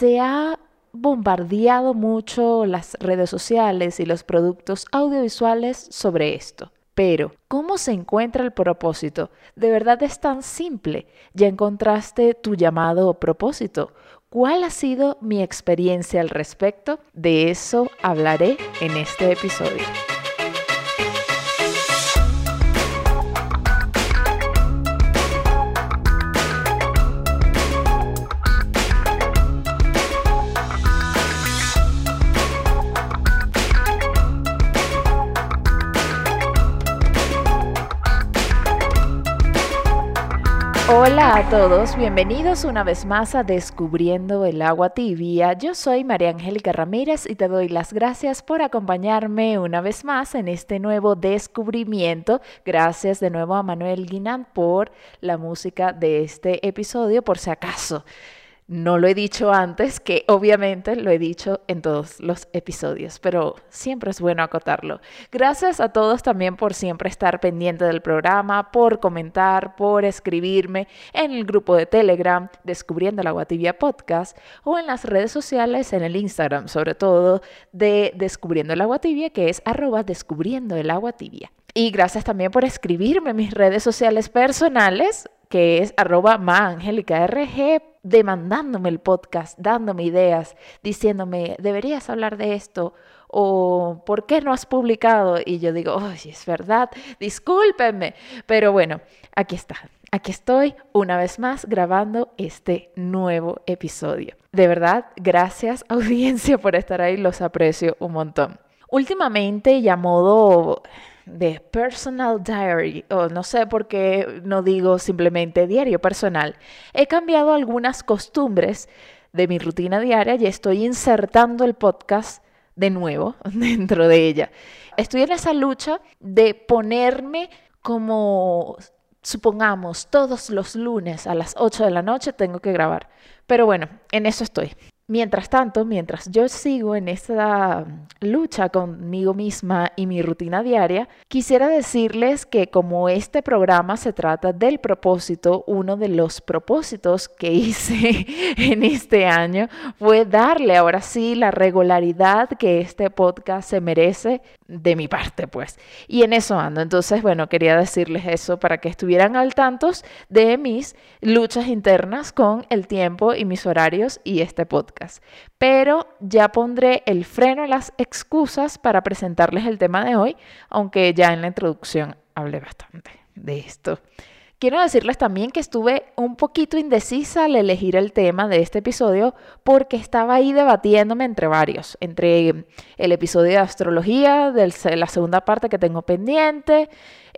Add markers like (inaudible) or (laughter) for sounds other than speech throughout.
se ha bombardeado mucho las redes sociales y los productos audiovisuales sobre esto. Pero, ¿cómo se encuentra el propósito? De verdad es tan simple. Ya encontraste tu llamado propósito. ¿Cuál ha sido mi experiencia al respecto? De eso hablaré en este episodio. Hola a todos, bienvenidos una vez más a Descubriendo el agua tibia. Yo soy María Angélica Ramírez y te doy las gracias por acompañarme una vez más en este nuevo descubrimiento. Gracias de nuevo a Manuel Guinán por la música de este episodio, por si acaso. No lo he dicho antes, que obviamente lo he dicho en todos los episodios, pero siempre es bueno acotarlo. Gracias a todos también por siempre estar pendiente del programa, por comentar, por escribirme en el grupo de Telegram Descubriendo la Guatibia Podcast o en las redes sociales, en el Instagram sobre todo, de Descubriendo el Agua Tibia, que es arroba Descubriendo el Agua Tibia. Y gracias también por escribirme en mis redes sociales personales que es arroba RG, demandándome el podcast, dándome ideas, diciéndome, deberías hablar de esto o ¿por qué no has publicado? Y yo digo, oye, es verdad, discúlpenme. Pero bueno, aquí está. Aquí estoy una vez más grabando este nuevo episodio. De verdad, gracias audiencia por estar ahí, los aprecio un montón. Últimamente, y a modo de personal diary, o no sé por qué no digo simplemente diario personal, he cambiado algunas costumbres de mi rutina diaria y estoy insertando el podcast de nuevo (laughs) dentro de ella. Estoy en esa lucha de ponerme como, supongamos, todos los lunes a las 8 de la noche tengo que grabar. Pero bueno, en eso estoy. Mientras tanto, mientras yo sigo en esta lucha conmigo misma y mi rutina diaria, quisiera decirles que como este programa se trata del propósito, uno de los propósitos que (laughs) hice en este año fue darle ahora sí la regularidad que este podcast se merece de mi parte, pues. Y en eso ando. Entonces, bueno, quería decirles eso para que estuvieran al tanto de mis luchas internas con el tiempo y mis horarios y este podcast. Pero ya pondré el freno a las excusas para presentarles el tema de hoy, aunque ya en la introducción hablé bastante de esto. Quiero decirles también que estuve un poquito indecisa al elegir el tema de este episodio porque estaba ahí debatiéndome entre varios, entre el episodio de astrología, de la segunda parte que tengo pendiente,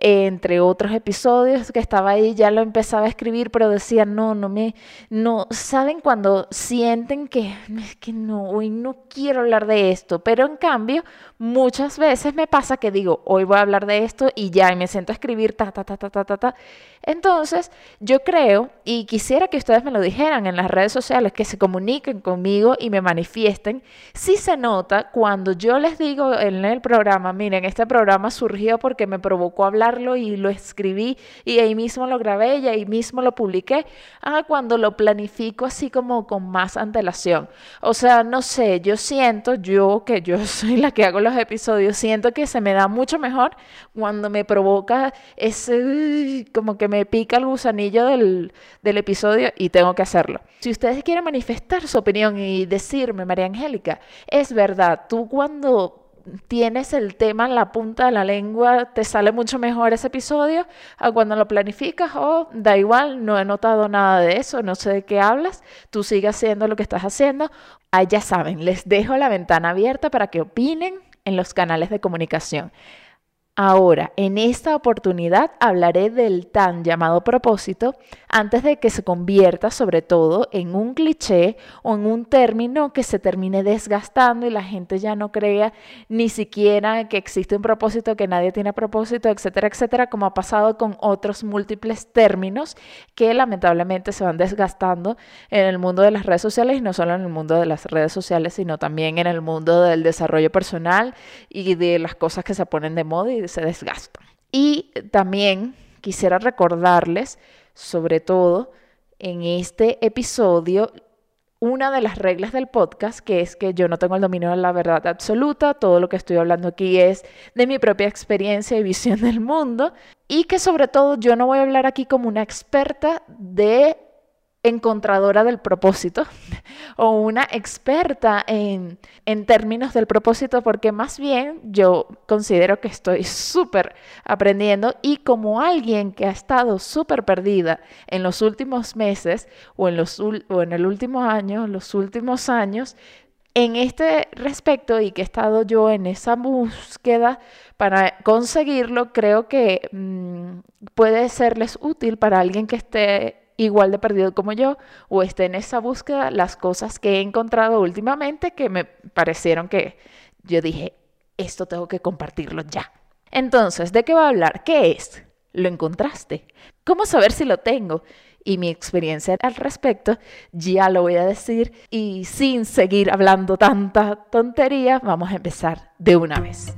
entre otros episodios que estaba ahí, ya lo empezaba a escribir, pero decía, no, no me, no, ¿saben cuando sienten que es que no, hoy no quiero hablar de esto? Pero en cambio, muchas veces me pasa que digo, hoy voy a hablar de esto y ya, y me siento a escribir, ta, ta, ta, ta, ta, ta, ta. Entonces, yo creo, y quisiera que ustedes me lo dijeran en las redes sociales, que se comuniquen conmigo y me manifiesten, si se nota cuando yo les digo en el programa, miren, este programa surgió porque me provocó hablar y lo escribí y ahí mismo lo grabé y ahí mismo lo publiqué, ah, cuando lo planifico así como con más antelación. O sea, no sé, yo siento, yo que yo (laughs) soy la que hago los episodios, siento que se me da mucho mejor cuando me provoca ese, como que me pica el gusanillo del, del episodio y tengo que hacerlo. Si ustedes quieren manifestar su opinión y decirme, María Angélica, es verdad, tú cuando tienes el tema en la punta de la lengua, te sale mucho mejor ese episodio a cuando lo planificas o da igual, no he notado nada de eso, no sé de qué hablas, tú sigas haciendo lo que estás haciendo. Ah, ya saben, les dejo la ventana abierta para que opinen en los canales de comunicación. Ahora, en esta oportunidad hablaré del tan llamado propósito antes de que se convierta sobre todo en un cliché o en un término que se termine desgastando y la gente ya no crea ni siquiera que existe un propósito, que nadie tiene propósito, etcétera, etcétera, como ha pasado con otros múltiples términos que lamentablemente se van desgastando en el mundo de las redes sociales y no solo en el mundo de las redes sociales, sino también en el mundo del desarrollo personal y de las cosas que se ponen de moda y se desgastan. Y también quisiera recordarles, sobre todo en este episodio, una de las reglas del podcast, que es que yo no tengo el dominio de la verdad absoluta, todo lo que estoy hablando aquí es de mi propia experiencia y visión del mundo, y que sobre todo yo no voy a hablar aquí como una experta de encontradora del propósito (laughs) o una experta en, en, términos del propósito porque más bien yo considero que estoy súper aprendiendo y como alguien que ha estado súper perdida en los últimos meses o en, los, o en el último año, los últimos años, en este respecto y que he estado yo en esa búsqueda para conseguirlo, creo que mmm, puede serles útil para alguien que esté igual de perdido como yo o esté en esa búsqueda, las cosas que he encontrado últimamente que me parecieron que yo dije, esto tengo que compartirlo ya. Entonces, ¿de qué va a hablar? ¿Qué es? ¿Lo encontraste? ¿Cómo saber si lo tengo? Y mi experiencia al respecto ya lo voy a decir y sin seguir hablando tanta tontería, vamos a empezar de una vez.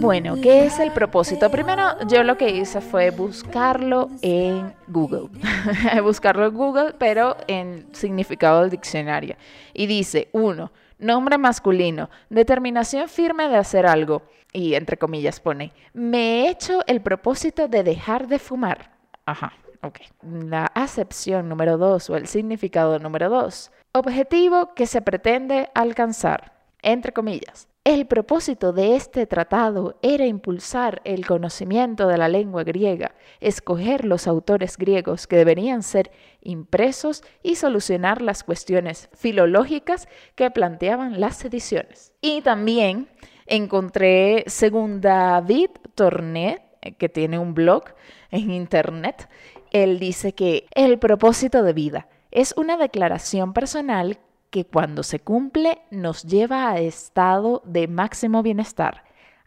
Bueno, ¿qué es el propósito? Primero, yo lo que hice fue buscarlo en Google. (laughs) buscarlo en Google, pero en significado del diccionario. Y dice, uno, nombre masculino, determinación firme de hacer algo. Y entre comillas pone, me he hecho el propósito de dejar de fumar. Ajá, ok. La acepción número dos o el significado número dos. Objetivo que se pretende alcanzar. Entre comillas. El propósito de este tratado era impulsar el conocimiento de la lengua griega, escoger los autores griegos que deberían ser impresos y solucionar las cuestiones filológicas que planteaban las ediciones. Y también encontré, según David Tornet, que tiene un blog en internet, él dice que el propósito de vida es una declaración personal que cuando se cumple nos lleva a estado de máximo bienestar.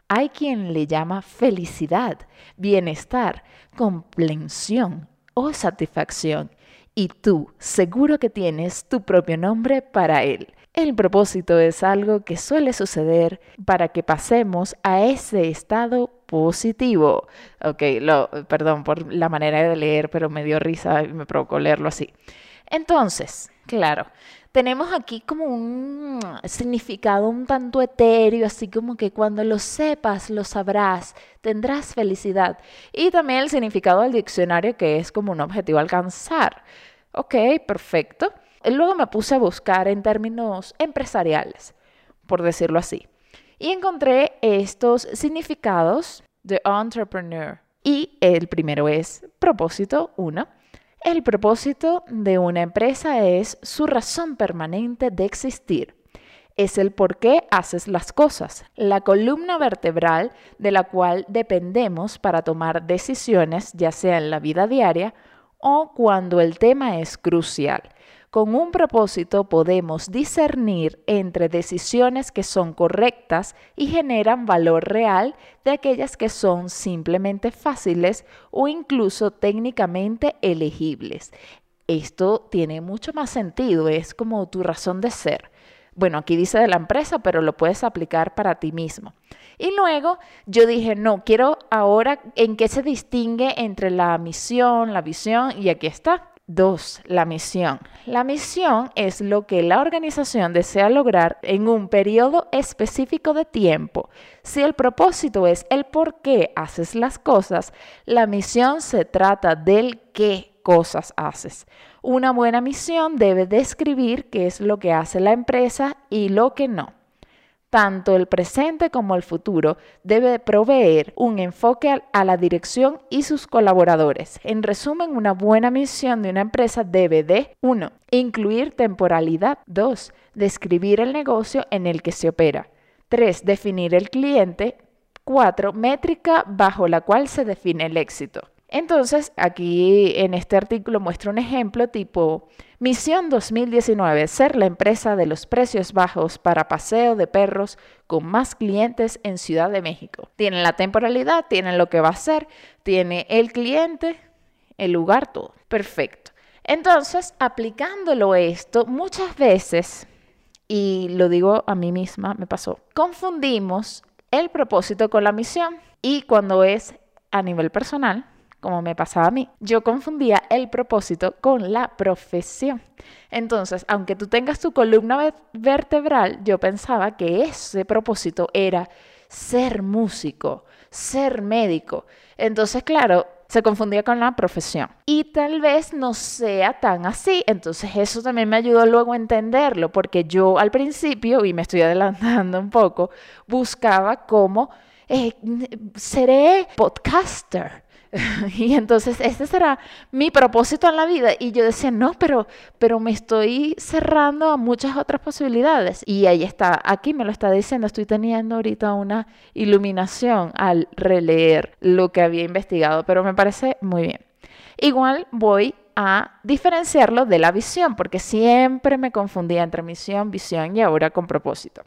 Hay quien le llama felicidad, bienestar, comprensión o satisfacción. Y tú seguro que tienes tu propio nombre para él. El propósito es algo que suele suceder para que pasemos a ese estado positivo. Ok, lo, perdón por la manera de leer, pero me dio risa y me provocó leerlo así. Entonces, claro, tenemos aquí como un significado un tanto etéreo, así como que cuando lo sepas, lo sabrás, tendrás felicidad. Y también el significado del diccionario que es como un objetivo a alcanzar. Ok, perfecto. Luego me puse a buscar en términos empresariales, por decirlo así, y encontré estos significados de entrepreneur. Y el primero es propósito, uno. El propósito de una empresa es su razón permanente de existir. Es el por qué haces las cosas, la columna vertebral de la cual dependemos para tomar decisiones, ya sea en la vida diaria o cuando el tema es crucial. Con un propósito podemos discernir entre decisiones que son correctas y generan valor real de aquellas que son simplemente fáciles o incluso técnicamente elegibles. Esto tiene mucho más sentido, es como tu razón de ser. Bueno, aquí dice de la empresa, pero lo puedes aplicar para ti mismo. Y luego yo dije, no, quiero ahora en qué se distingue entre la misión, la visión, y aquí está. Dos, la misión. La misión es lo que la organización desea lograr en un periodo específico de tiempo. Si el propósito es el por qué haces las cosas, la misión se trata del qué cosas haces. Una buena misión debe describir qué es lo que hace la empresa y lo que no tanto el presente como el futuro, debe proveer un enfoque a la dirección y sus colaboradores. En resumen, una buena misión de una empresa debe de 1. Incluir temporalidad. 2. Describir el negocio en el que se opera. 3. Definir el cliente. 4. Métrica bajo la cual se define el éxito. Entonces, aquí en este artículo muestra un ejemplo tipo Misión 2019, ser la empresa de los precios bajos para paseo de perros con más clientes en Ciudad de México. Tiene la temporalidad, tiene lo que va a hacer, tiene el cliente, el lugar, todo. Perfecto. Entonces, aplicándolo esto, muchas veces, y lo digo a mí misma, me pasó, confundimos el propósito con la misión. Y cuando es a nivel personal, como me pasaba a mí, yo confundía el propósito con la profesión. Entonces, aunque tú tengas tu columna vertebral, yo pensaba que ese propósito era ser músico, ser médico. Entonces, claro, se confundía con la profesión. Y tal vez no sea tan así. Entonces eso también me ayudó luego a entenderlo, porque yo al principio, y me estoy adelantando un poco, buscaba cómo eh, seré podcaster (laughs) y entonces ese será mi propósito en la vida. Y yo decía, no, pero, pero me estoy cerrando a muchas otras posibilidades. Y ahí está, aquí me lo está diciendo, estoy teniendo ahorita una iluminación al releer lo que había investigado, pero me parece muy bien. Igual voy a diferenciarlo de la visión, porque siempre me confundía entre misión, visión y ahora con propósito.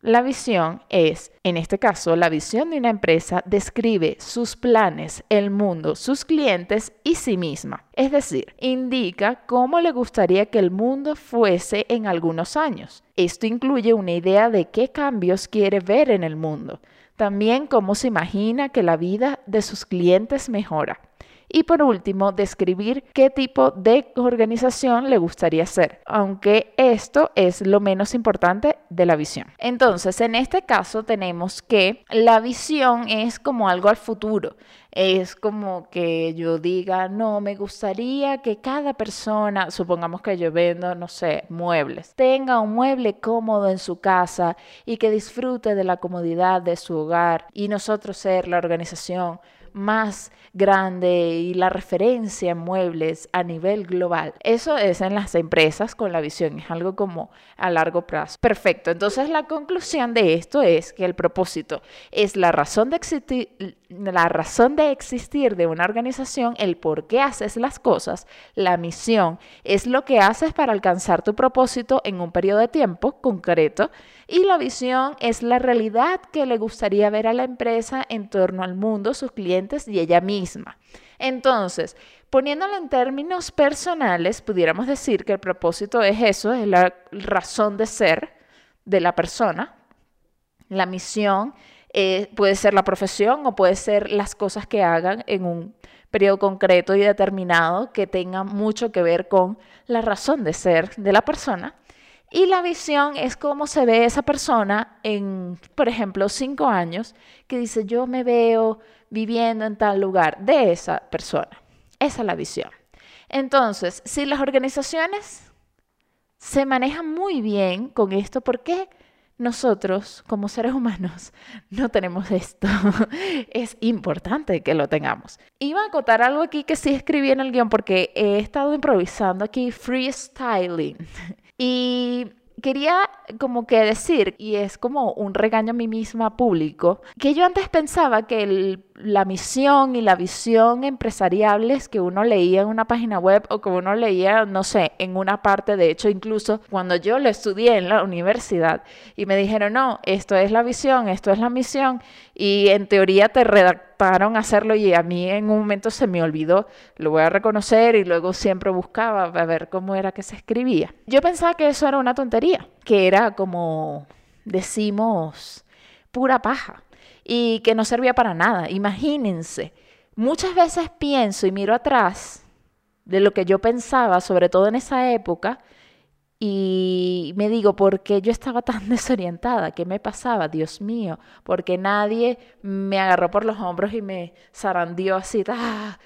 La visión es, en este caso, la visión de una empresa describe sus planes, el mundo, sus clientes y sí misma. Es decir, indica cómo le gustaría que el mundo fuese en algunos años. Esto incluye una idea de qué cambios quiere ver en el mundo. También cómo se imagina que la vida de sus clientes mejora. Y por último, describir qué tipo de organización le gustaría ser, aunque esto es lo menos importante de la visión. Entonces, en este caso tenemos que la visión es como algo al futuro. Es como que yo diga, no, me gustaría que cada persona, supongamos que yo vendo, no sé, muebles, tenga un mueble cómodo en su casa y que disfrute de la comodidad de su hogar y nosotros ser la organización más grande y la referencia en muebles a nivel global. Eso es en las empresas con la visión, es algo como a largo plazo. Perfecto, entonces la conclusión de esto es que el propósito es la razón de existir, la razón de existir de una organización, el por qué haces las cosas, la misión es lo que haces para alcanzar tu propósito en un periodo de tiempo concreto y la visión es la realidad que le gustaría ver a la empresa en torno al mundo, sus clientes y ella misma. Entonces, poniéndolo en términos personales, pudiéramos decir que el propósito es eso, es la razón de ser de la persona. La misión eh, puede ser la profesión o puede ser las cosas que hagan en un periodo concreto y determinado que tengan mucho que ver con la razón de ser de la persona. Y la visión es cómo se ve esa persona en, por ejemplo, cinco años, que dice, yo me veo viviendo en tal lugar, de esa persona. Esa es la visión. Entonces, si las organizaciones se manejan muy bien con esto, ¿por qué nosotros como seres humanos (laughs) no tenemos esto? (laughs) es importante que lo tengamos. Iba a acotar algo aquí que sí escribí en el guion porque he estado improvisando aquí freestyling. (laughs) Y quería como que decir, y es como un regaño a mí misma público, que yo antes pensaba que la misión y la visión empresariales que uno leía en una página web o que uno leía, no sé, en una parte, de hecho, incluso cuando yo lo estudié en la universidad y me dijeron, no, esto es la visión, esto es la misión, y en teoría te redactaron hacerlo y a mí en un momento se me olvidó, lo voy a reconocer y luego siempre buscaba a ver cómo era que se escribía. Yo pensaba que eso era una tontería, que era como decimos pura paja y que no servía para nada. Imagínense, muchas veces pienso y miro atrás de lo que yo pensaba, sobre todo en esa época, y me digo, ¿por qué yo estaba tan (laughs) desorientada? ¿Qué me pasaba? Dios mío, porque nadie me agarró por los hombros y me zarandió así, ¡ah!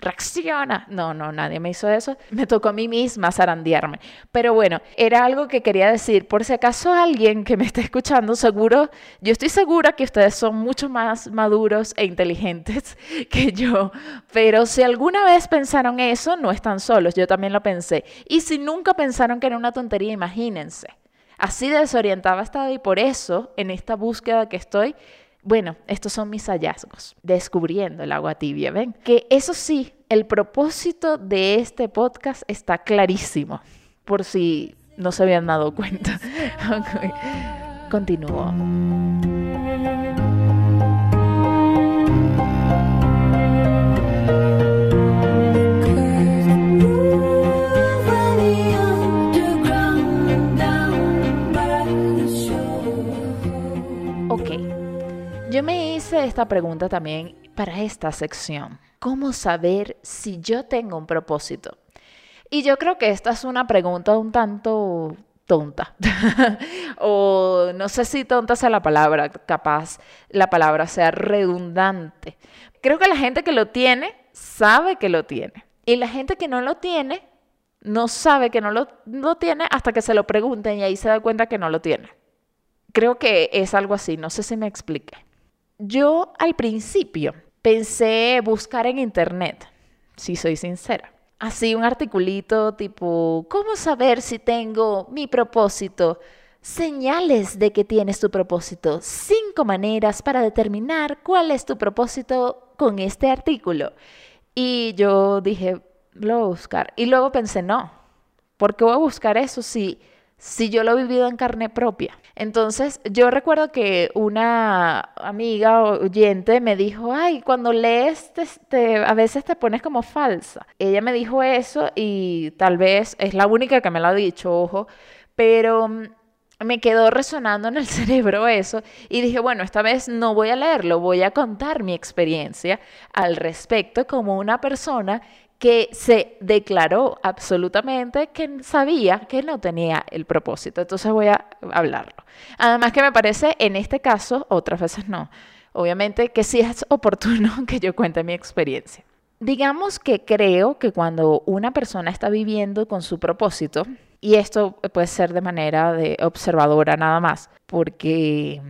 Reacciona. No, no, nadie me hizo eso. (laughs) Me tocó a mí misma zarandearme. Pero bueno, era algo que quería decir. Por si acaso alguien que me esté escuchando, seguro, yo estoy segura que ustedes son mucho más maduros e inteligentes (laughs) que yo. Pero si alguna vez pensaron eso, no están solos. Yo también lo pensé. Y si nunca pensaron que era una tontería, imagínense. Así desorientada estaba y por eso, en esta búsqueda que estoy, bueno, estos son mis hallazgos, descubriendo el agua tibia, ¿ven? Que eso sí, el propósito de este podcast está clarísimo, por si no se habían dado cuenta. (laughs) Continúo. Hice esta pregunta también para esta sección. ¿Cómo saber si yo tengo un propósito? Y yo creo que esta es una pregunta un tanto tonta. (laughs) o no sé si tonta sea la palabra, capaz la palabra sea redundante. Creo que la gente que lo tiene sabe que lo tiene. Y la gente que no lo tiene no sabe que no lo, tiene hasta que se lo pregunten y ahí se da cuenta que no lo tiene. Creo que es algo así, no sé si me expliqué. Yo al principio pensé buscar en internet, si soy sincera. Así un articulito tipo, ¿cómo saber si tengo mi propósito? Señales de que tienes tu propósito. Cinco maneras para determinar cuál es tu propósito con este artículo. Y yo dije, lo voy a buscar. Y luego pensé, no, ¿por qué voy a buscar eso si, si yo lo he vivido en carne propia? Entonces, yo recuerdo que una amiga oyente me dijo, ay, cuando lees, a veces te pones como falsa. Ella me dijo eso y tal vez es la única que me lo ha dicho, ojo, pero mm, me quedó resonando en el (laughs) cerebro eso y dije, bueno, esta vez no voy a leerlo, voy a contar mi experiencia al respecto como una persona que se declaró absolutamente que sabía que no tenía el propósito. Entonces voy a hablarlo. Además que me parece, en este caso, otras veces no, obviamente que sí es oportuno (laughs) que yo cuente mi experiencia. Digamos que creo que cuando una persona está viviendo con su propósito, y esto puede ser de manera de observadora nada más, porque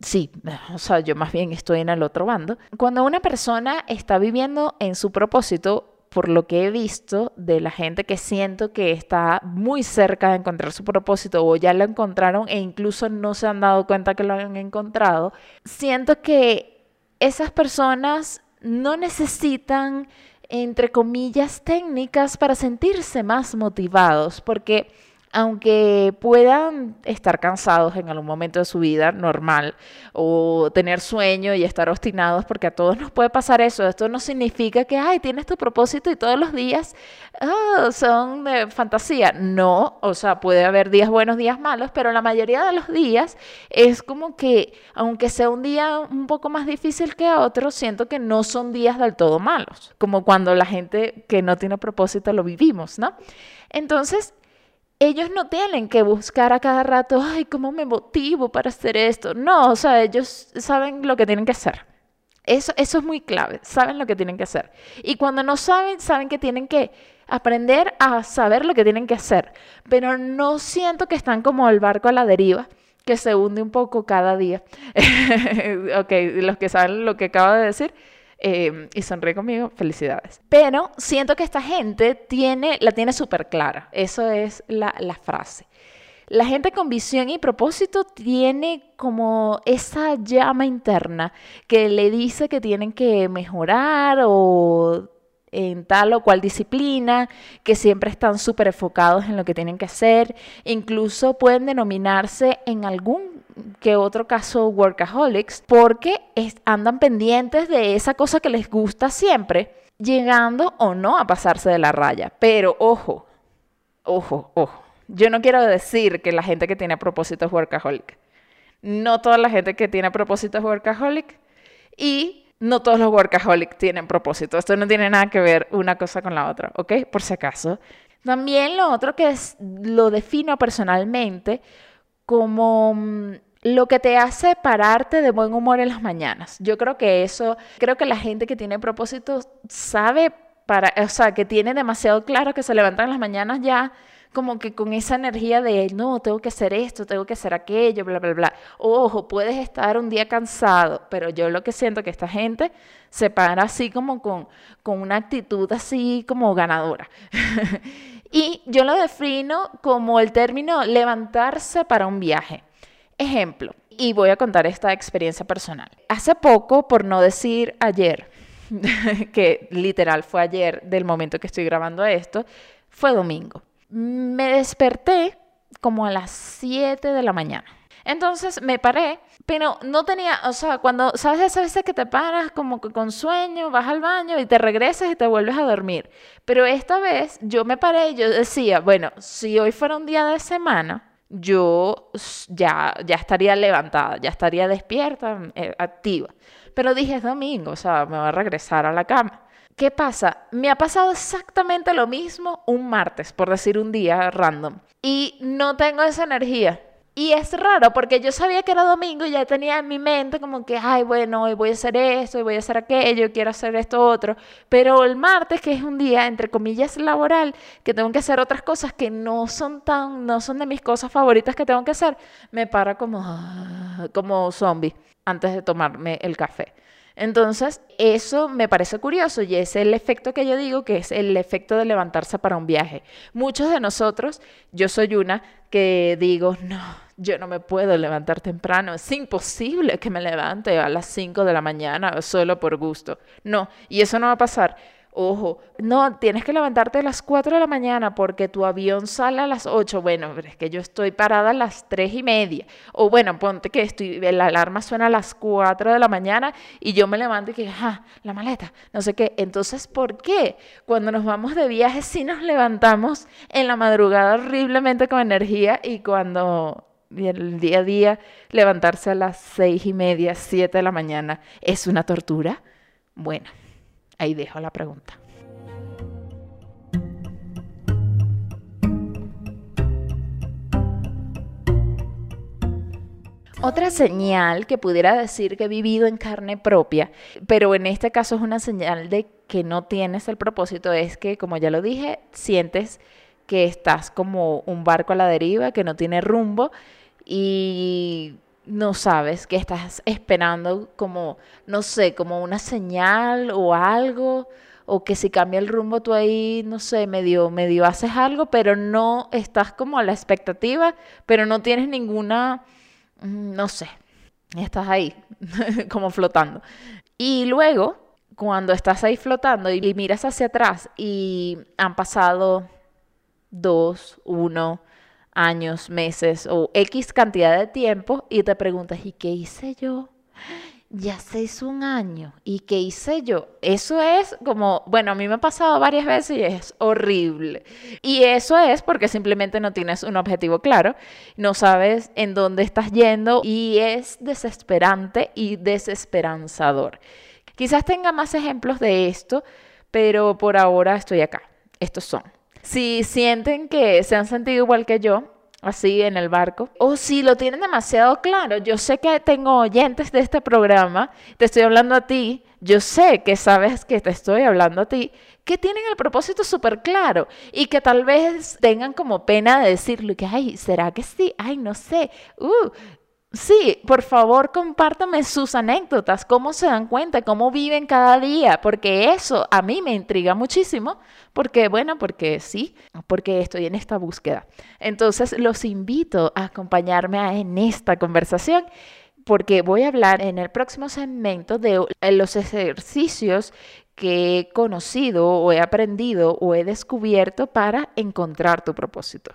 sí, o sea, yo más bien estoy en el otro bando. Cuando una persona está viviendo en su propósito, por lo que he visto de la gente que siento que está muy cerca de encontrar su propósito o ya lo encontraron e incluso no se han dado cuenta que lo han encontrado, siento que esas personas no necesitan, entre comillas, técnicas para sentirse más motivados, porque aunque puedan estar cansados en algún momento de su vida normal o tener sueño y estar obstinados, porque a todos nos puede pasar eso, esto no significa que, ay, tienes tu propósito y todos los días oh, son de fantasía. No, o sea, puede haber días buenos, días malos, pero la mayoría de los días es como que, aunque sea un día un poco más difícil que otro, siento que no son días del todo malos, como cuando la gente que no tiene propósito lo vivimos, ¿no? Entonces, ellos no tienen que buscar a cada rato, ay, ¿cómo me motivo para hacer esto? No, o sea, ellos saben lo que tienen que hacer. Eso, eso es muy clave, saben lo que tienen que hacer. Y cuando no saben, saben que tienen que aprender a saber lo que tienen que hacer. Pero no siento que están como el barco a la deriva, que se hunde un poco cada día. (laughs) ok, los que saben lo que acabo de decir, Em, y sonríe conmigo, felicidades. Pero siento que esta gente tiene, la tiene súper clara, eso es la, la frase. La gente con visión y propósito tiene como esa llama interna que le dice que tienen que mejorar o en tal o cual disciplina, que siempre están súper enfocados en lo que tienen que hacer, incluso pueden denominarse en algún que otro caso workaholics, porque andan pendientes de esa cosa que les gusta siempre, llegando o no a pasarse de la raya. Pero ojo, ojo, ojo. Yo no quiero decir que la gente que tiene propósito es workaholic. No toda la gente que tiene propósito es workaholic. Y no todos los workaholics tienen propósito. Esto no tiene nada que ver una cosa con la otra, ¿ok? Por si acaso. También lo otro que es, lo defino personalmente como mm, lo que te hace pararte de buen humor en las mañanas. Yo creo que eso, creo que la gente que tiene propósitos sabe para, o sea, que tiene demasiado claro que se levantan las mañanas ya como que con esa energía de, no, tengo que hacer esto, tengo que hacer aquello, bla, bla, bla. Ojo, puedes estar un día cansado, pero yo lo que siento que esta gente se para así como con, con una actitud así como ganadora. (laughs) y yo lo defino como el término levantarse para un viaje. Ejemplo, y voy a contar esta experiencia personal. Hace poco, por no decir ayer, (laughs) que literal fue ayer del momento que estoy grabando esto, fue domingo. Me desperté como a las 7 de la mañana. Entonces me paré, pero no tenía, o sea, cuando, ¿sabes esas veces que te paras como con sueño, vas al baño y te regresas y te vuelves a dormir? Pero esta vez yo me paré y yo decía, bueno, si hoy fuera un día de semana, yo ya, ya estaría levantada, ya estaría despierta, eh, activa. Pero dije, es domingo, o sea, me voy a regresar a la cama. ¿Qué pasa? Me ha pasado exactamente lo mismo un martes, por decir un día random. Y no tengo esa energía. Y es raro porque yo sabía que era domingo y ya tenía en mi mente como que, ay, bueno, hoy voy a hacer esto, hoy voy a hacer aquello, quiero hacer esto otro. Pero el martes, que es un día, entre comillas, laboral, que tengo que hacer otras cosas que no son tan, no son de mis cosas favoritas que tengo que hacer, me para como, ah, como zombie antes de tomarme el café. Entonces, eso me parece curioso y es el efecto que yo digo que es el efecto de levantarse para un viaje. Muchos de nosotros, yo soy una que digo, no, yo no me puedo levantar temprano, es imposible que me levante a las 5 de la mañana solo por gusto. No, y eso no va a pasar. Ojo, no, tienes que levantarte a las 4 de la mañana porque tu avión sale a las 8. Bueno, es que yo estoy parada a las 3 y media. O bueno, ponte que estoy, la alarma suena a las 4 de la mañana y yo me levanto y que, ah, la maleta, no sé qué. Entonces, ¿por qué? Cuando nos vamos de viaje sí nos levantamos en la madrugada horriblemente con energía y cuando el día a día levantarse a las 6 y media, 7 de la mañana es una tortura? Bueno. Ahí dejo la pregunta. Otra señal que pudiera decir que he vivido en carne propia, pero en este caso es una señal de que no tienes el propósito, es que, como ya lo dije, sientes que estás como un barco a la deriva, que no tiene rumbo y no sabes que estás esperando como, no sé, como una señal o algo, o que si cambia el rumbo tú ahí, no sé, medio, medio haces algo, pero no estás como a la expectativa, pero no tienes ninguna, mm, no sé, estás ahí (laughs) como flotando. Y luego, cuando estás ahí flotando y miras hacia atrás y han pasado dos, uno, años, meses o X cantidad de tiempo y te preguntas, ¿y qué hice yo? Ya se un año. ¿Y qué hice yo? Eso es como, bueno, a mí me ha pasado varias veces y es horrible. Y eso es porque simplemente no tienes un objetivo claro, no sabes en dónde estás yendo y es desesperante y desesperanzador. Quizás tenga más ejemplos de esto, pero por ahora estoy acá. Estos son. Si sienten que se han sentido igual que yo, así en el barco, o si lo tienen demasiado claro, yo sé que tengo oyentes de este programa, te estoy hablando a ti, yo sé que sabes que te estoy hablando a ti, que tienen el propósito súper claro y que tal vez tengan como pena de decirlo, que, ay, ¿será que sí? Ay, no sé, uh, Sí, por favor, compártame sus anécdotas, cómo se dan cuenta, cómo viven cada día, porque eso a mí me intriga muchísimo, porque bueno, porque sí, porque estoy en esta búsqueda. Entonces, los invito a acompañarme en esta conversación porque voy a hablar en el próximo segmento de los ejercicios que he conocido o he aprendido o he descubierto para encontrar tu propósito.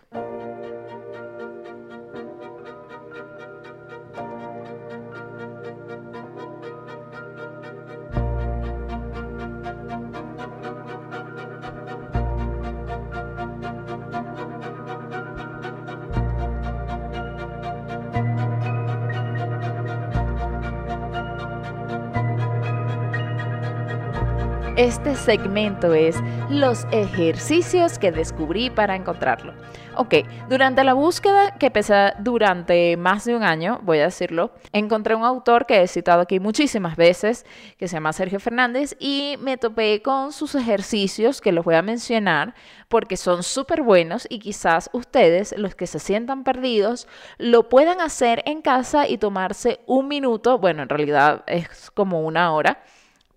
Segmento es los ejercicios que descubrí para encontrarlo. Ok, durante la búsqueda que empecé durante más de un año, voy a decirlo, encontré un autor que he citado aquí muchísimas veces, que se llama Sergio Fernández, y me topé con sus ejercicios que los voy a mencionar porque son súper buenos y quizás ustedes, los que se sientan perdidos, lo puedan hacer en casa y tomarse un minuto, bueno, en realidad es como una hora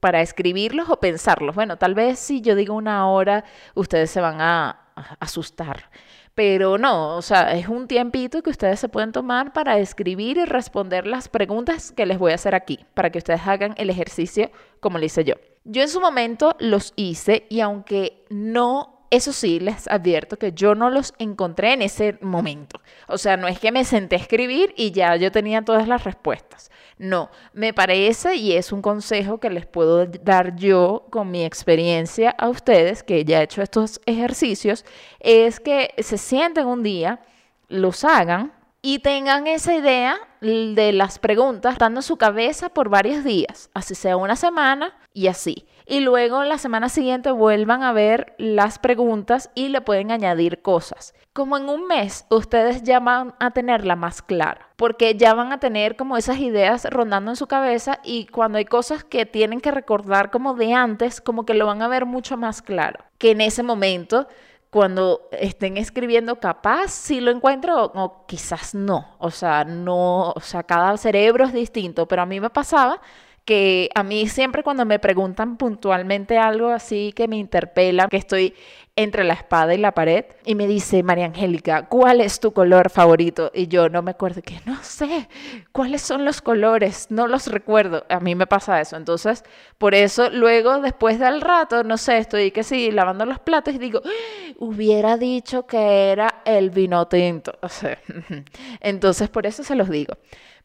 para escribirlos o pensarlos. Bueno, tal vez si yo digo una hora, ustedes se van a, asustar. Pero no, o sea, es un tiempito que ustedes se pueden tomar para escribir y responder las preguntas que les voy a hacer aquí, para que ustedes hagan el ejercicio como lo hice yo. Yo en su momento los hice y aunque no eso sí, les advierto que yo no los encontré en ese momento. O sea, no es que me senté a escribir y ya yo tenía todas las respuestas. No, me parece y es un consejo que les puedo dar yo con mi experiencia a ustedes, que ya he hecho estos ejercicios, es que se sienten un día los hagan y tengan esa idea de las preguntas dando su cabeza por varios días, así sea una semana y así. Y luego la semana siguiente vuelvan a ver las preguntas y le pueden añadir cosas. Como en un mes ustedes ya van a tenerla más clara, porque ya van a tener como esas ideas rondando en su cabeza y cuando hay cosas que tienen que recordar como de antes, como que lo van a ver mucho más claro, que en ese momento cuando estén escribiendo, capaz si lo encuentro o quizás no. O sea, no, o sea, cada cerebro es distinto, pero a mí me pasaba que a mí siempre cuando me preguntan puntualmente algo así que me interpela, que estoy entre la espada y la pared, y me dice, María Angélica, ¿cuál es tu color favorito? Y yo no me acuerdo, que no sé, ¿cuáles son los colores? No los recuerdo. A mí me pasa eso. Entonces, por eso luego, después del rato, no sé, estoy que sí, lavando los platos y digo, ¡Ah! hubiera dicho que era el vino tinto. (laughs) (laughs) Entonces por eso se los digo.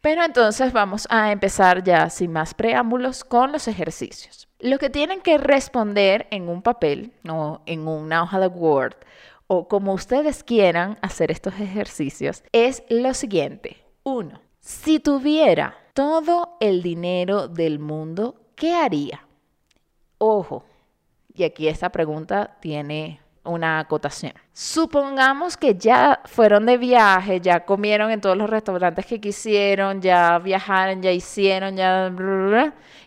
Pero entonces vamos a empezar ya sin más preámbulos con los ejercicios. Lo que tienen que responder en un papel o en una hoja de Word o como ustedes quieran hacer estos ejercicios es lo siguiente. Uno, si tuviera todo el dinero del mundo, ¿qué haría? Ojo, y aquí esta pregunta tiene una acotación. Supongamos que ya fueron de viaje, ya comieron en todos los restaurantes que quisieron, ya viajaron, ya hicieron, ya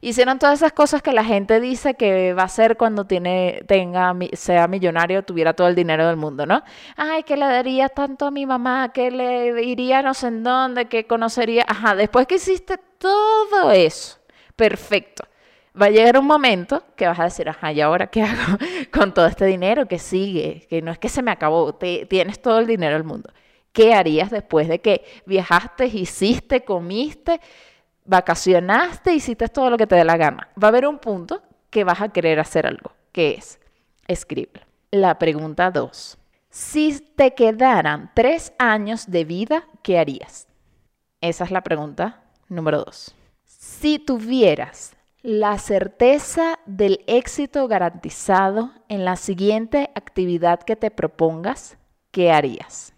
hicieron todas esas cosas que la gente dice que va a hacer cuando tiene, tenga, sea millonario, tuviera todo el dinero del mundo, ¿no? Ay, que le daría tanto a mi mamá, que le iría no sé en dónde, que conocería. Ajá, después que hiciste todo eso, perfecto va a llegar un momento que vas a decir, ajá, ¿y ahora qué hago (laughs) con todo este dinero que sigue? Que no es que se me acabó, tienes todo el dinero del mundo. ¿Qué harías después de que viajaste, hiciste, comiste, vacacionaste, hiciste todo lo que te dé la gana? Va a haber un punto que vas a querer hacer algo, que es escribir. La pregunta dos. Si te quedaran tres años de vida, ¿qué harías? Esa es la pregunta número dos. Si tuvieras la certeza del éxito garantizado en la siguiente actividad que te propongas, ¿qué harías?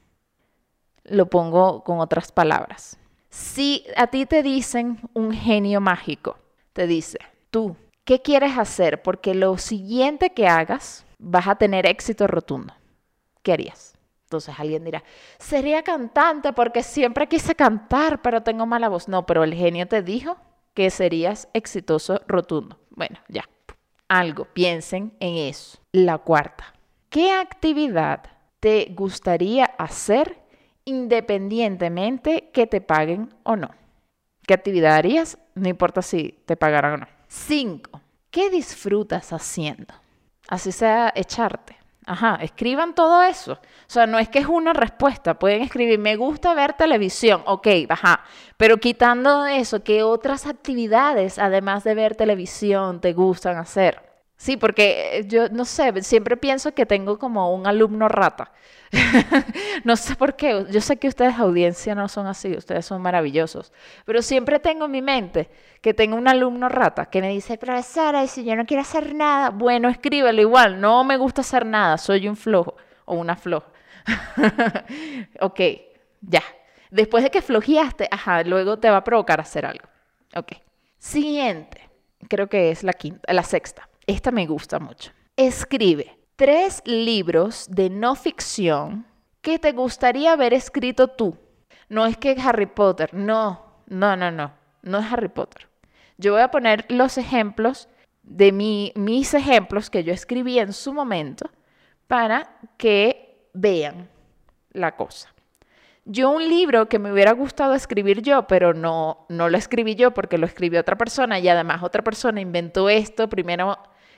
Lo pongo con otras palabras. Si a ti te dicen un genio mágico, te dice, tú, ¿qué quieres hacer? Porque lo siguiente que hagas vas a tener éxito rotundo. ¿Qué harías? Entonces alguien dirá, sería cantante porque siempre quise cantar, pero tengo mala voz. No, pero el genio te dijo que serías exitoso rotundo. Bueno, ya, algo, piensen en eso. La cuarta, ¿qué actividad te gustaría hacer independientemente que te paguen o no? ¿Qué actividad harías? No importa si te pagaran o no. Cinco, ¿qué disfrutas haciendo? Así sea echarte. Ajá, escriban todo eso. O sea, no es que es una respuesta. Pueden escribir, me gusta ver televisión. Ok, ajá. Pero quitando eso, ¿qué otras actividades, además de ver televisión, te gustan hacer? Sí, porque eh, yo no sé, siempre pienso que tengo como un alumno rata. (laughs) no sé por qué, yo sé que ustedes audiencia no son así, ustedes son maravillosos, pero siempre tengo en mi mente que tengo un alumno rata que me dice, profesora, y si yo no quiero hacer nada, bueno, escríbelo igual, no me gusta hacer nada, soy un flojo o una floja. (laughs) ok, ya. Después de que flojeaste, ajá, luego te va a provocar hacer algo. Ok. Siguiente, creo que es la quinta, la sexta. Esta me gusta mucho. Escribe tres libros de no ficción que te gustaría haber escrito tú. No es que es Harry Potter, no, no, no, no, no es Harry Potter. Yo voy a poner los ejemplos de mis ejemplos que yo escribí en su momento para que vean la cosa. Yo un libro que me hubiera gustado escribir yo, pero no, no lo escribí yo porque lo escribió otra persona y además otra persona inventó esto primero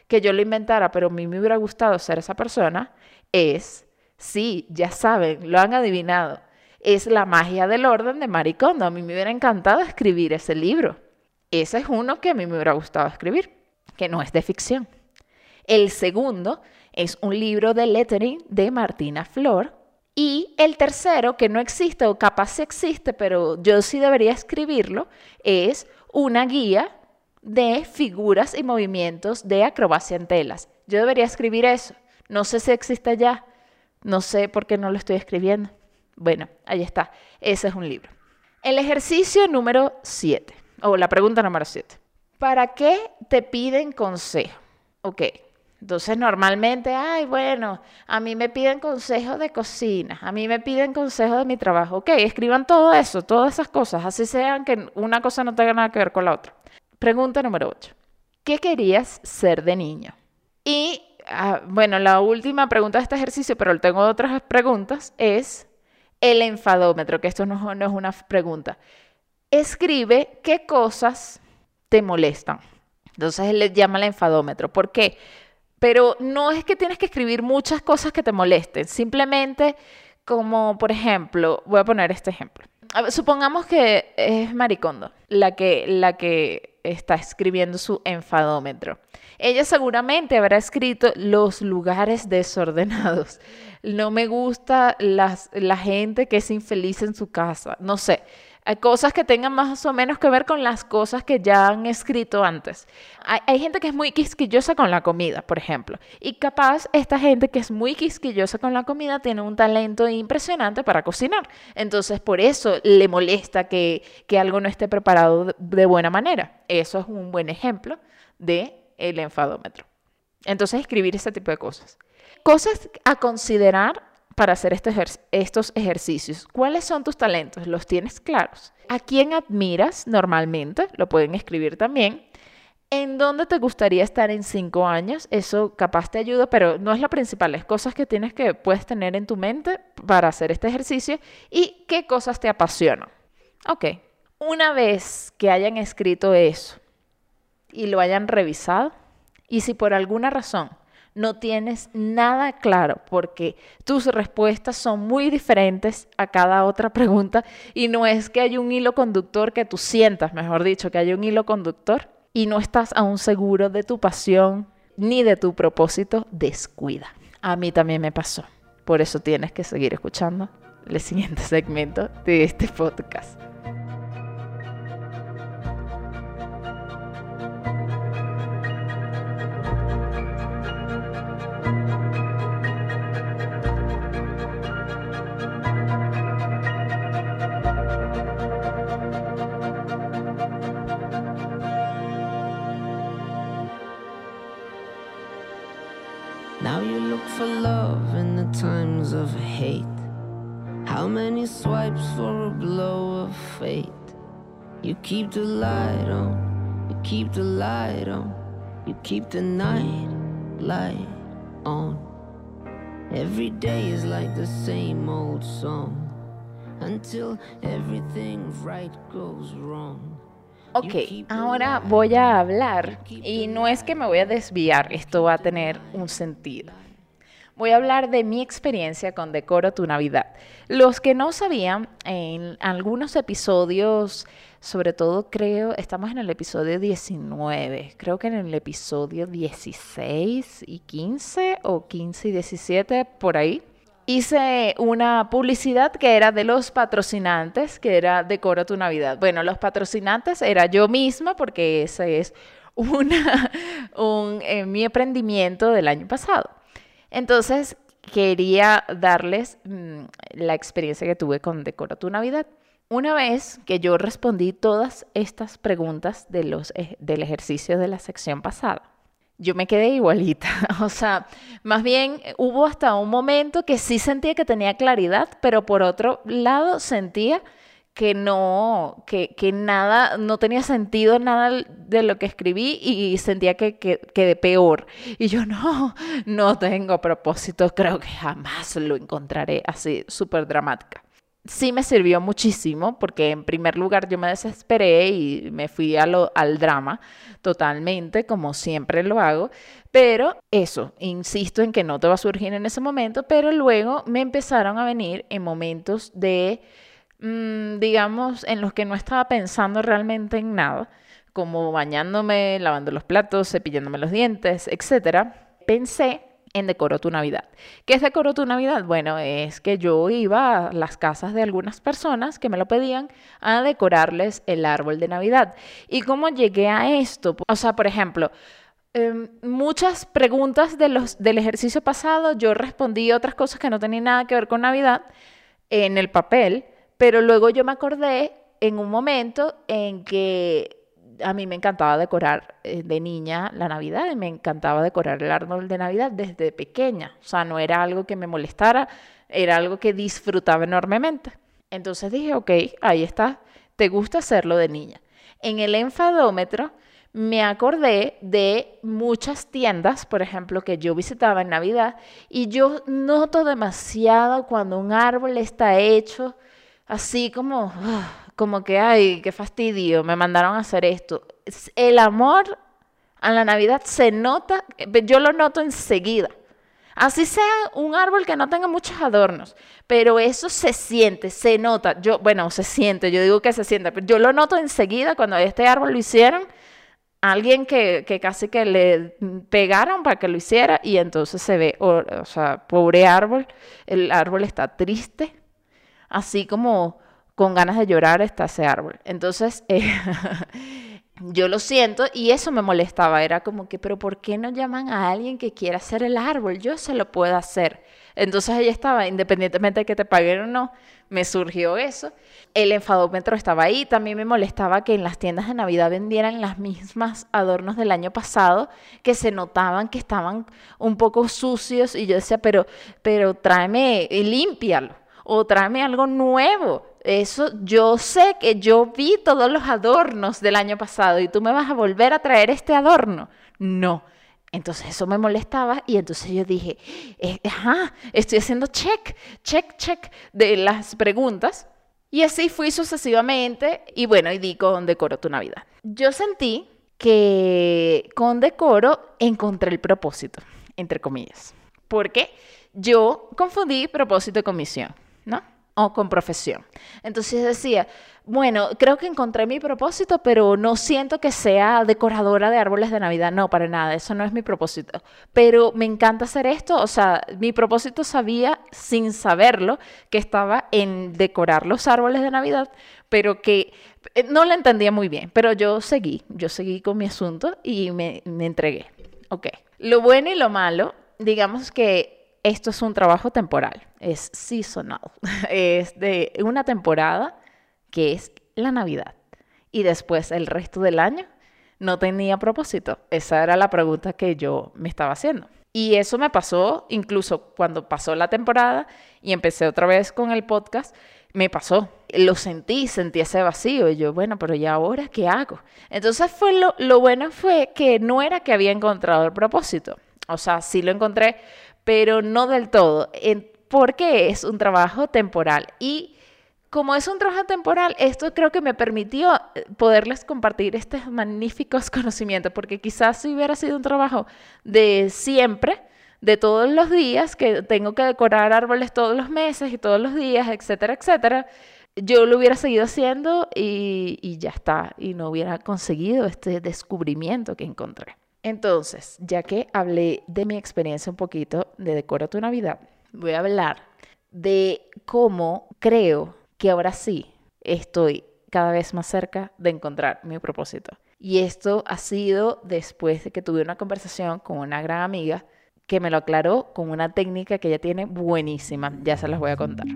que yo lo inventara, pero a mí me hubiera gustado ser esa persona, es, sí, ya saben, lo han adivinado, es La magia del orden de Maricondo. A mí me hubiera encantado escribir ese libro. Ese es uno que a mí me hubiera gustado escribir, que no es de ficción. El segundo es un libro de lettering de Martina Flor. Y el tercero, que no existe o capaz sí existe, pero yo sí debería escribirlo, es una guía de figuras y movimientos de acrobacia en telas. Yo debería escribir eso. No sé si existe ya. No sé por qué no lo estoy escribiendo. Bueno, ahí está. Ese es un libro. El ejercicio número 7, o la pregunta número 7. ¿Para qué te piden consejo? Ok, entonces normalmente, ay, bueno, a mí me piden consejos de cocina, a mí me piden consejos de mi trabajo. Ok, escriban todo eso, todas esas cosas, así sean que una cosa no tenga nada que ver con la otra. Pregunta número 8. ¿Qué querías ser de niño? Y, ah, bueno, la última pregunta de este ejercicio, pero tengo otras preguntas, es el enfadómetro, que esto no, no es una pregunta. Escribe qué cosas te molestan. Entonces él le llama el enfadómetro. ¿Por qué? Pero no es que tienes que escribir muchas cosas que te molesten, simplemente como, por ejemplo, voy a poner este ejemplo. Supongamos que es Maricondo la que, la que está escribiendo su enfadómetro. Ella seguramente habrá escrito los lugares desordenados. No me gusta la gente que es infeliz en su casa. No sé. Hay cosas que tengan más o menos que ver con las cosas que ya han escrito antes. Hay, gente que es muy quisquillosa con la comida, por ejemplo. Y capaz esta gente que es muy quisquillosa con la comida tiene un talento impresionante para cocinar. Entonces por eso le molesta que, que algo no esté preparado de buena manera. Eso es un buen ejemplo de el enfadómetro. Entonces escribir ese tipo de cosas. Cosas a considerar para hacer este estos ejercicios. ¿Cuáles son tus talentos? ¿Los tienes claros? ¿A quién admiras normalmente? Lo pueden escribir también. ¿En dónde te gustaría estar en cinco años? Eso capaz te ayuda, pero no es lo principal. Es cosas que tienes que puedes tener en tu mente para hacer este ejercicio. ¿Y qué cosas te apasionan? Ok. Una vez que hayan escrito eso y lo hayan revisado, y si por alguna razón no tienes nada claro porque tus respuestas son muy diferentes a cada otra pregunta y no es que haya un hilo conductor que tú sientas, mejor dicho, que haya un hilo conductor y no estás aún seguro de tu pasión ni de tu propósito, descuida. A mí también me pasó. Por eso tienes que seguir escuchando el siguiente segmento de este podcast. Many swipes for a blow of fate? You keep the light on, you keep the light on, you keep the night light on. Every day is like the same old song until everything right goes wrong. Ok, ahora voy a hablar y no es que me voy a desviar, esto va a tener un sentido. Voy a hablar de mi experiencia con Decoro tu Navidad. Los que no sabían, en algunos episodios, sobre todo creo, estamos en el episodio 19, creo que en el episodio 16 y 15 o 15 y 17, por ahí, hice una publicidad que era de los patrocinantes, que era Decora tu Navidad. Bueno, los patrocinantes era yo misma, porque ese es (laughs) un, eh, mi emprendimiento del año pasado. Entonces, quería darles mm, la experiencia que tuve con Decora tu Navidad. Una vez que yo respondí todas estas preguntas de los, del ejercicio de la sección pasada, yo me quedé igualita. (laughs) O sea, más bien hubo hasta un momento que sí sentía que tenía claridad, pero por otro lado sentía que no, que, que nada, no tenía sentido nada de lo que escribí y sentía que, que quedé peor. Y yo no, no tengo propósito, creo que jamás lo encontraré así, súper dramática sí me sirvió muchísimo porque en primer lugar yo me desesperé y me fui a lo, al drama totalmente, como siempre lo hago, pero eso, insisto en que no te va a surgir en ese momento, pero luego me empezaron a venir en momentos de, mm, digamos, en los que no estaba pensando realmente en nada, como bañándome, lavando los platos, cepillándome los dientes, etc. Pensé en Decoro tu Navidad. ¿Qué es Decoro tu Navidad? Bueno, es que yo iba a las casas de algunas personas que me lo pedían a decorarles el árbol de Navidad. ¿Y cómo llegué a esto? O sea, por ejemplo, em, muchas preguntas de los, del ejercicio pasado, yo respondí otras cosas que no tenían nada que ver con Navidad. en el papel, pero luego yo me acordé en un momento en que a mí me encantaba decorar eh, de niña la Navidad me encantaba decorar el árbol de Navidad desde pequeña. O sea, no era algo que me molestara, era algo que disfrutaba enormemente. Entonces dije, ok, ahí está, te gusta hacerlo de niña. En el enfadómetro me acordé de muchas tiendas, por ejemplo, que yo visitaba en Navidad y yo noto demasiado cuando un árbol está hecho así como, ah, como que, ay, qué fastidio, me mandaron a hacer esto. El amor a la Navidad se nota, yo lo noto enseguida. Así sea un árbol que no tenga muchos adornos, pero eso se siente, se nota. Yo, bueno, se siente, yo digo que se siente, pero yo lo noto enseguida cuando este árbol lo hicieron. Alguien que, que casi que le pegaron para que lo hiciera y entonces se ve, o sea, pobre árbol, el árbol está triste, así como con ganas de llorar está ese árbol. Entonces, eh, (laughs) yo lo siento y eso me molestaba. Era como que, pero ¿por qué no llaman a alguien que quiera hacer el árbol? Yo se lo puedo hacer. Entonces ahí estaba, independientemente de que te paguen o no, me surgió eso. El enfadómetro estaba ahí. También me molestaba que en las tiendas de Navidad vendieran las mismas adornos del año pasado, que se notaban que estaban un poco sucios. Y yo decía, pero, pero tráeme, límpialo o tráeme algo nuevo. Eso yo sé que yo vi todos los adornos del año pasado y tú me vas a volver a traer este adorno. No. Entonces eso me molestaba y entonces yo dije, eh, ajá, estoy haciendo check, check, check de las preguntas. Y así fui sucesivamente y bueno, y di con Decoro tu Navidad. Yo sentí que con Decoro encontré el propósito, entre comillas. Porque yo confundí propósito y comisión. ¿No? O con profesión. Entonces decía, bueno, creo que encontré mi propósito, pero no siento que sea decoradora de árboles de Navidad. No, para nada, eso no es mi propósito. Pero me encanta hacer esto, o sea, mi propósito sabía, sin saberlo, que estaba en decorar los árboles de Navidad, pero que eh, no lo entendía muy bien. Pero yo seguí, yo seguí con mi asunto y me, me entregué. Ok. Lo bueno y lo malo, digamos que esto es un trabajo temporal, es seasonal, (laughs) es de una temporada que es la Navidad. Y después el resto del año no tenía propósito. Esa era la pregunta que yo me estaba haciendo. Y eso me pasó incluso cuando pasó la temporada y empecé otra vez con el podcast, me pasó. Lo sentí, sentí ese vacío. Y yo, bueno, pero ¿y ahora qué hago? Entonces fue lo, lo bueno fue que no era que había encontrado el propósito. O sea, sí lo encontré, pero no del todo, porque es un trabajo temporal. Y como es un trabajo temporal, esto creo que me permitió eh, poderles compartir estos magníficos (laughs) conocimientos, porque quizás si hubiera sido un trabajo de siempre, de todos los días, que tengo que decorar árboles todos los meses y todos los días, etcétera, etcétera, yo lo hubiera seguido haciendo y, y ya está, y no hubiera conseguido este descubrimiento que encontré. Entonces, ya que hablé de mi experiencia un poquito de Decora tu Navidad, voy a hablar de cómo creo que ahora sí estoy cada vez más cerca de encontrar mi propósito. Y esto ha sido después de que tuve una conversación con una gran amiga que me lo aclaró con una técnica que ella tiene buenísima. Ya se las voy a contar.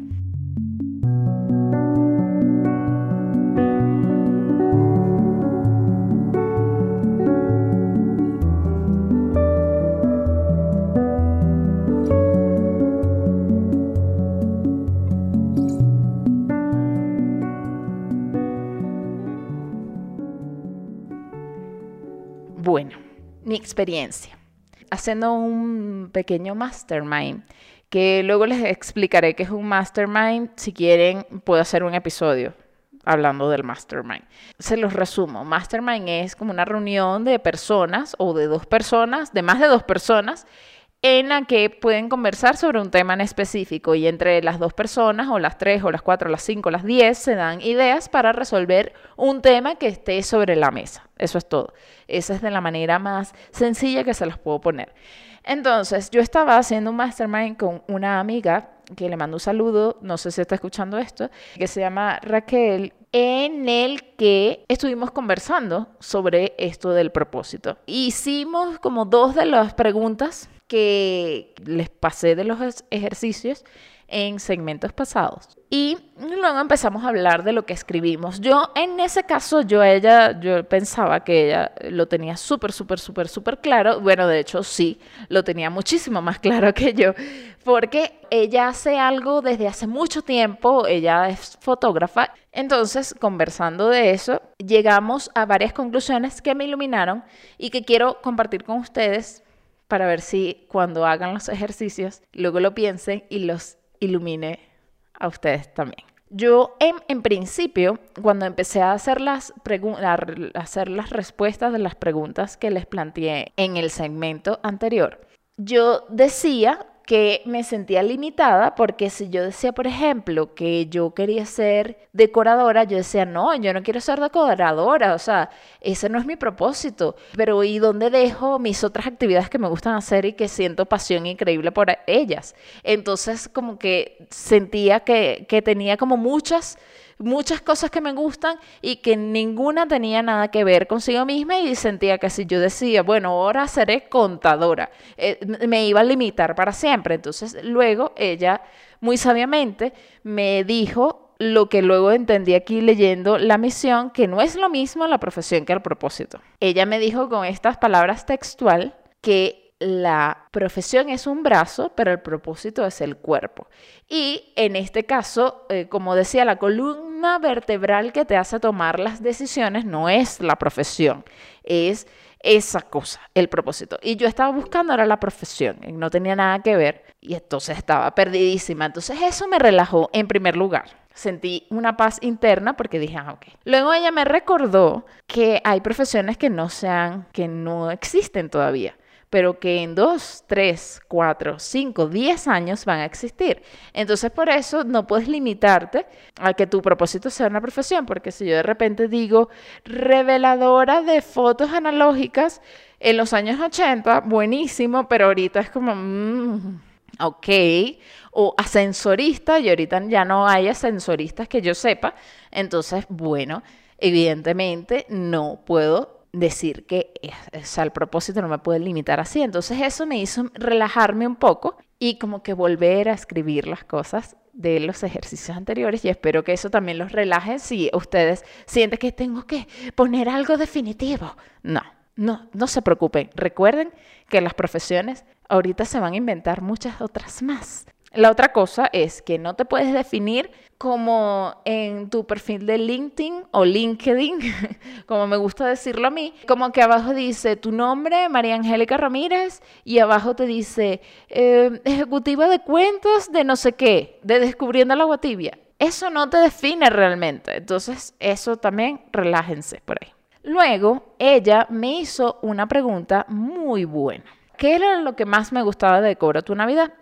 Mi experiencia. Haciendo un pequeño mastermind, que luego les explicaré qué es un mastermind. Si quieren, puedo hacer un episodio hablando del mastermind. Se los resumo. Mastermind es como una reunión de personas o de dos personas, de más de dos personas, en la que pueden conversar sobre un tema en específico y entre las dos personas o las tres o las cuatro o las cinco o las diez se dan ideas para resolver un tema que esté sobre la mesa. Eso es todo. Esa es de la manera más sencilla que se los puedo poner. Entonces, yo estaba haciendo un mastermind con una amiga que le mando un saludo, no sé si está escuchando esto, que se llama Raquel, en el que estuvimos conversando sobre esto del propósito. Hicimos como dos de las preguntas que les pasé de los ejercicios en segmentos pasados. Y luego empezamos a hablar de lo que escribimos. Yo, en ese caso, yo ella, yo pensaba que ella lo tenía súper, súper, súper, súper claro. Bueno, de hecho, sí, lo tenía muchísimo más claro (laughs) que yo, porque ella hace algo desde hace mucho tiempo, ella es fotógrafa. Entonces, conversando de eso, llegamos a varias conclusiones que me iluminaron y que quiero compartir con ustedes para ver si cuando hagan los ejercicios, luego lo piensen y los ilumine a ustedes también. Yo en, principio, cuando empecé a hacer las, a hacer las respuestas de las preguntas que les planteé en el segmento anterior, yo decía que me sentía limitada porque si yo decía, por ejemplo, que yo quería ser decoradora, yo decía, no, yo no quiero ser decoradora, o sea, ese no es mi propósito. Pero ¿y dónde dejo mis otras actividades que me gustan hacer y que siento pasión increíble por ellas? Entonces, como que sentía que, que tenía como muchas muchas cosas que me gustan y que ninguna tenía nada que ver consigo misma y sentía que si yo decía, bueno, ahora seré contadora, eh, me iba a limitar para siempre. Entonces luego ella muy sabiamente me dijo lo que luego entendí aquí leyendo la misión, que no es lo mismo la profesión que el propósito. Ella me dijo con estas palabras textual que la profesión es un brazo, pero el propósito es el cuerpo. Y en este caso, eh, como decía, la columna vertebral que te hace tomar las decisiones no es la profesión, es esa cosa, el propósito. Y yo estaba buscando ahora la profesión, no tenía nada que ver, y entonces estaba perdidísima. Entonces eso me relajó en primer lugar. Sentí una paz interna porque dije, ah, ok. Luego ella me recordó que hay profesiones que no sean, que no existen todavía pero que en dos, tres, cuatro, cinco, diez años van a existir. Entonces, por eso no puedes limitarte a que tu propósito sea una profesión, porque si yo de repente digo reveladora de fotos analógicas en los años 80, buenísimo, pero ahorita es como, mm, ok, o ascensorista, y ahorita ya no hay ascensoristas que yo sepa, entonces, bueno, evidentemente no puedo decir que es, al propósito no me puede limitar así. Entonces eso me hizo relajarme un poco y como que volver a escribir las cosas de los ejercicios anteriores y espero que eso también los relaje si ustedes sienten que tengo que poner algo definitivo. No, no, no se preocupen. Recuerden que las profesiones ahorita se van a inventar muchas otras más. La otra cosa es que no te puedes definir como en tu perfil de LinkedIn o LinkedIn, (laughs) como me gusta decirlo a mí, como que abajo dice tu nombre, María Angélica Ramírez, y abajo te dice eh, ejecutiva de cuentos de no sé qué, de Descubriendo la Agua Tibia. Eso no te define realmente, entonces eso también relájense por ahí. Luego, ella me hizo una pregunta muy buena. ¿Qué era lo que más me gustaba de Cobra tu Navidad?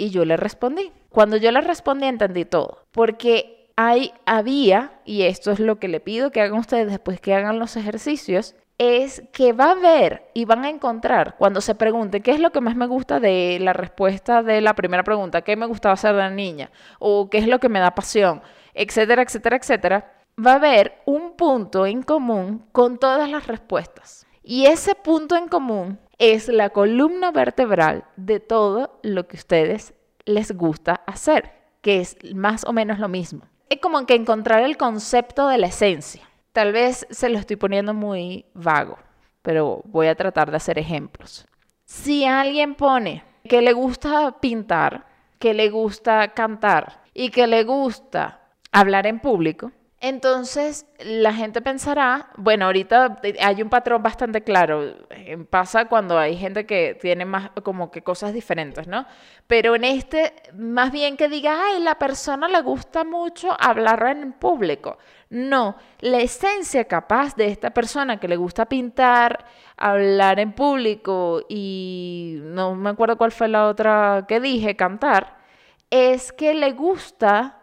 Y yo le respondí. Cuando yo le respondí entendí todo, porque hay, había, y esto es lo que le pido que hagan ustedes después que hagan los ejercicios, es que va a ver y van a encontrar cuando se pregunte qué es lo que más me gusta de la respuesta de la primera pregunta, qué me gustaba hacer de niña o qué es lo que me da pasión, etcétera, etcétera, etcétera, va a haber un punto en común con todas las respuestas. Y ese punto en común es la columna vertebral de todo lo que ustedes les gusta hacer, que es más o menos lo mismo. Es como que encontrar el concepto de la esencia. Tal vez se lo estoy poniendo muy vago, pero voy a tratar de hacer ejemplos. Si alguien pone que le gusta pintar, que le gusta cantar y que le gusta hablar en público, entonces, la gente pensará, bueno, ahorita hay un patrón bastante claro, eh, pasa cuando hay gente que tiene más como que cosas diferentes, ¿no? Pero en este, más bien que diga, ay, la persona le gusta mucho hablar en público. No, la esencia capaz de esta persona que le gusta pintar, hablar en público y no me acuerdo cuál fue la otra que dije, cantar, es que le gusta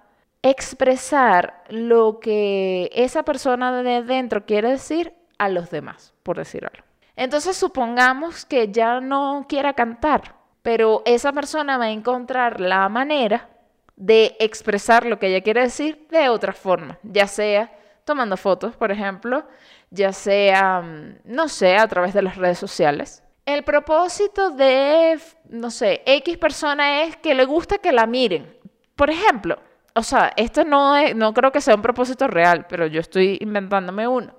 expresar lo que esa persona de dentro quiere decir a los demás, por decir algo. Entonces supongamos que ya no quiera cantar, pero esa persona va a encontrar la manera de expresar lo que ella quiere decir de otra forma, ya sea tomando fotos, por ejemplo, ya sea, mm, no sé, a través de las redes sociales. El propósito de, no sé, X persona es que le gusta que la miren, por ejemplo, o sea, esto no, es, no creo que sea un propósito real, pero yo estoy inventándome uno.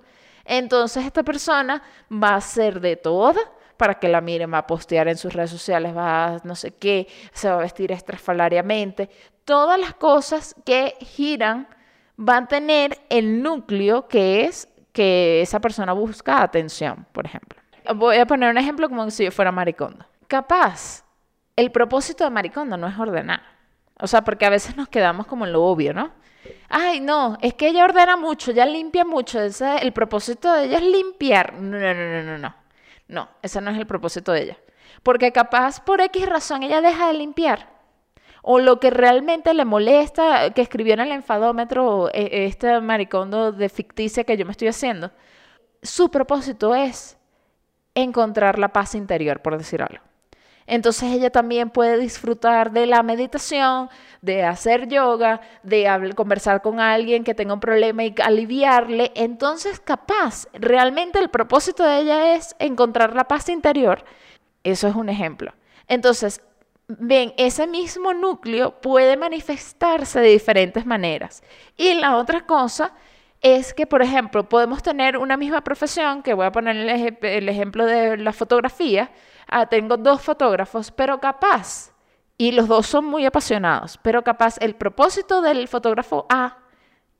Entonces esta persona va a hacer de todo para que la miren, va a postear en sus redes sociales, va a no sé qué, se va a vestir estrafalariamente. Todas las cosas que giran van a tener el núcleo que es que esa persona busca atención, por ejemplo. Voy a poner un ejemplo como si yo fuera maricondo. Capaz, el propósito de maricondo no es ordenar. O sea, porque a veces nos quedamos como en lo obvio, ¿no? Ay, no, es que ella ordena mucho, ella limpia mucho. Ese, el propósito de ella es limpiar. No, no, no, no, no. No, ese no es el propósito de ella. Porque capaz por X razón ella deja de limpiar. O lo que realmente le molesta, que escribió en el enfadómetro e, este maricondo de ficticia que yo me estoy haciendo, su propósito es encontrar la paz interior, por decir. Entonces ella también puede disfrutar de la meditación, de hacer yoga, de conversar con alguien que tenga un problema y aliviarle. Entonces capaz, realmente el propósito de ella es encontrar la paz interior. Eso es un ejemplo. Entonces, ven, ese mismo núcleo puede manifestarse de diferentes maneras. Y la otra cosa es que, por ejemplo, podemos tener una misma profesión, que voy a poner el, ejemplo de la fotografía, ah, tengo dos fotógrafos, pero capaz, y los dos son muy apasionados, pero capaz el propósito del fotógrafo A